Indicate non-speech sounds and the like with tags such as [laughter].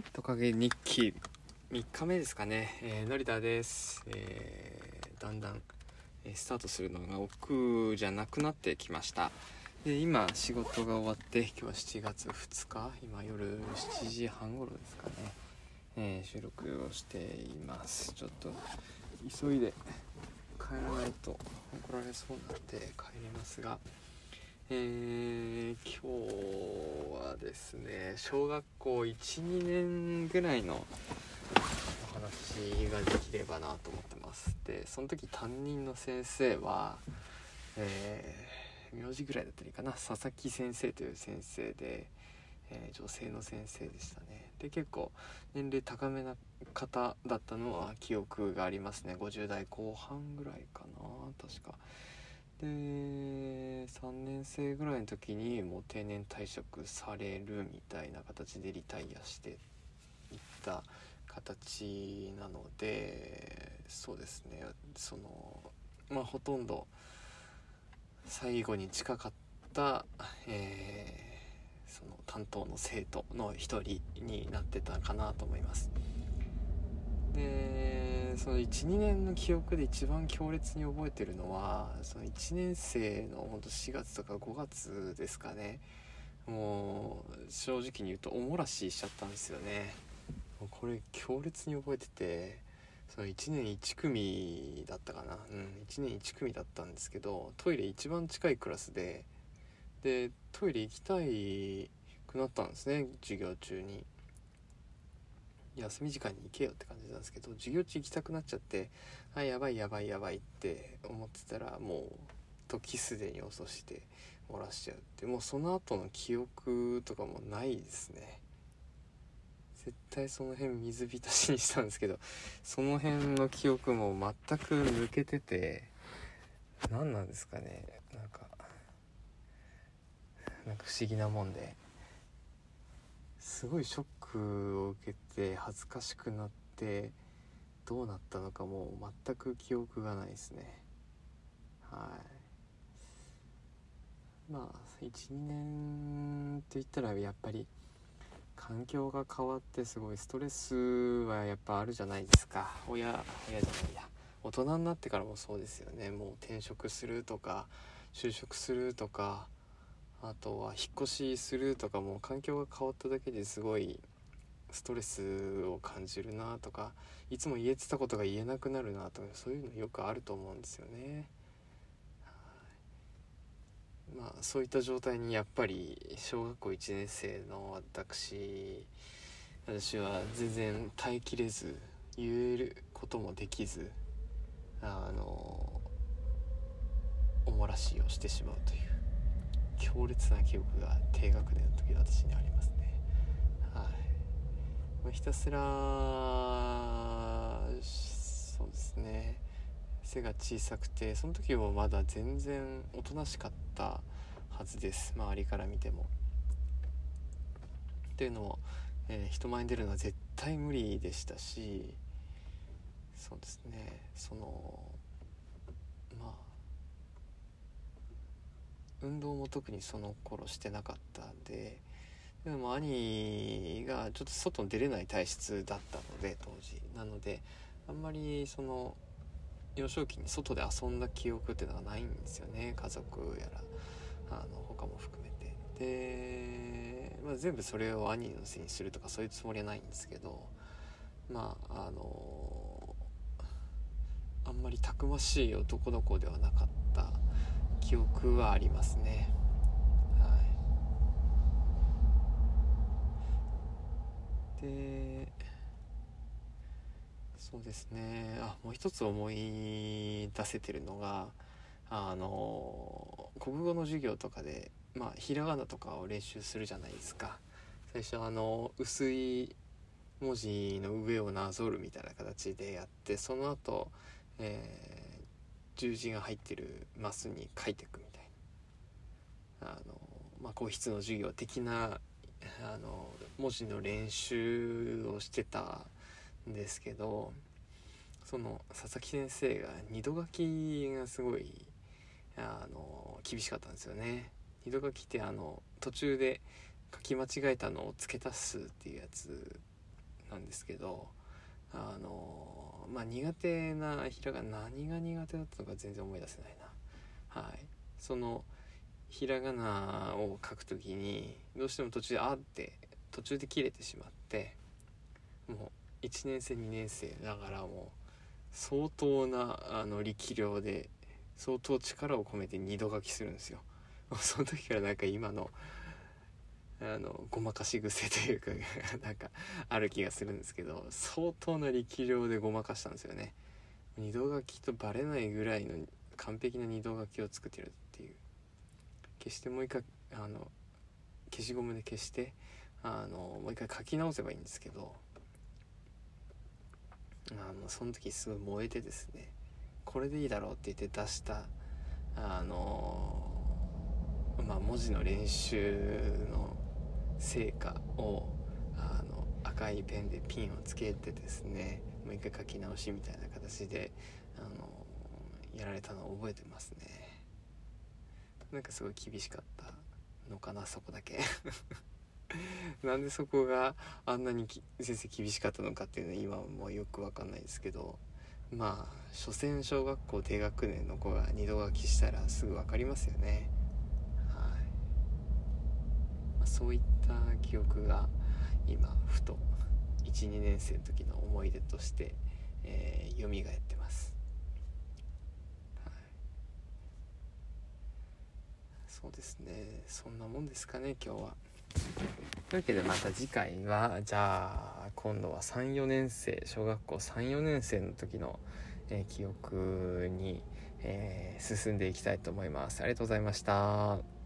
い、トカゲ日記。3日目ですかね、えー、成田です、えーだんだん、えスタートするのが億劫じゃなくなってきました。で今仕事が終わって今日は7月2日。今夜7時半頃ですかね、えー収録をしています。ちょっと急いで帰らないと怒られそうなんで帰りますが。えー今日はですね小学校12年ぐらいのお話ができればなと思ってます。でその時担任の先生はえー名字ぐらいだったらいいかな。佐々木先生という先生で、えー女性の先生でしたね。で結構年齢高めな方だったのは記憶がありますね。50代後半ぐらいかな確か。で3年生ぐらいの時にもう定年退職されるみたいな形でリタイアしていった形なのでそうですねそのまあほとんど最後に近かった、えーその担当の生徒の一人になってたかなと思います。でその12年の記憶で一番強烈に覚えてるのはその1年生のほんと4月とか5月ですかね。もう正直に言うとおもらししちゃったんですよね。もうこれ強烈に覚えててその1年1組だったかな。うん1年1組だったんですけどトイレ一番近いクラスででトイレ行きたいくなったんですね授業中に。休み時間に行けよって感じなんですけど授業中行きたくなっちゃってあやばいやばいやばいって思ってたらもう時すでに遅して漏らしちゃうってもうその後の記憶とかもないですね。絶対その辺水浸しにしたんですけどその辺の記憶も全く抜けてて何なんですかね。なんかなんか不思議なもんで。すごいショッを受けて恥ずかしくなってどうなったのかもう全く記憶がないですね。はい。まあ12年って言ったらやっぱり環境が変わってすごいストレスはやっぱあるじゃないですか。親親じゃないや。大人になってからもそうですよね。もう転職するとか就職するとかあとは引っ越しするとかも環境が変わっただけですごいストレスを感じるなとかいつも言えてたことが言えなくなるなとかそういうのよくあると思うんですよね。まあそういった状態にやっぱり小学校1年生の私私は全然耐えきれず言えることもできずあのおもらしをしてしまうという強烈な記憶が低学年の時の私にありますねまあひたすらそうですね。背が小さくてその時はまだ全然おとなしかったはずです。周りから見ても。っていうのも、えー人前に出るのは絶対無理でしたしそうですね。そのまあ運動も特にその頃してなかったんででも兄がちょっと外に出れない体質だったので当時。なのであんまりその幼少期に外で遊んだ記憶っていうのがないんですよね。家族やらあの他も含めて。で、まあ、全部それを兄のせいにするとかそういうつもりはないんですけどまああのあんまりたくましい男の子ではなかった記憶はありますねはいでそうですね。あもう一つ思い出せてるのがあの国語の授業とかでまあひらがなとかを練習するじゃないですか。最初あの薄い文字の上をなぞるみたいな形でやってその後、えー十字が入ってるマスに書いていくみたいな。あの、まあ、皇室の授業的なあの文字の練習をしてたんですけどその佐々木先生が二度書きがすごいあの厳しかったんですよね。二度書きってあの途中で書き間違えたのを付け足すっていうやつなんですけどあのまあ苦手なひらが何が苦手だったのか全然思い出せないなはいそのひらがなを書くときにどうしても途中で「あ」って途中で切れてしまってもう1年生2年生ながらも相当なあの力量で相当力を込めて二度書きするんですよ。[laughs] その時からなんか今のあのごまかし癖というか [laughs] なんかある気がするんですけど相当な力量でごまかしたんですよね。二度書きとバレないぐらいの完璧な二度書きを作ってるっていう。消してもう一回あの消しゴムで消してあのもう一回書き直せばいいんですけどあのその時すごい燃えてですねこれでいいだろうって言って出したあのまあ文字の練習の成果をあの赤いペンでピンをつけてですねもう一回書き直しみたいな形であのやられたのを覚えてますね。なんかすごい厳しかったのかなそこだけ。[laughs] [laughs] なんでそこがあんなに先生厳しかったのかっていうのは今もよくわかんないですけどまあ所詮小学校低学年の子が二度書きしたらすぐ分かりますよね。はい、まあ、そういった記憶が今ふと12年生の時の思い出として、えー、蘇ってます、はい、そうですね。そんなもんですかね今日は。というわけでまた次回はじゃあ今度は34年生小学校34年生の時の、えー、記憶に、えー、進んでいきたいと思います。ありがとうございました。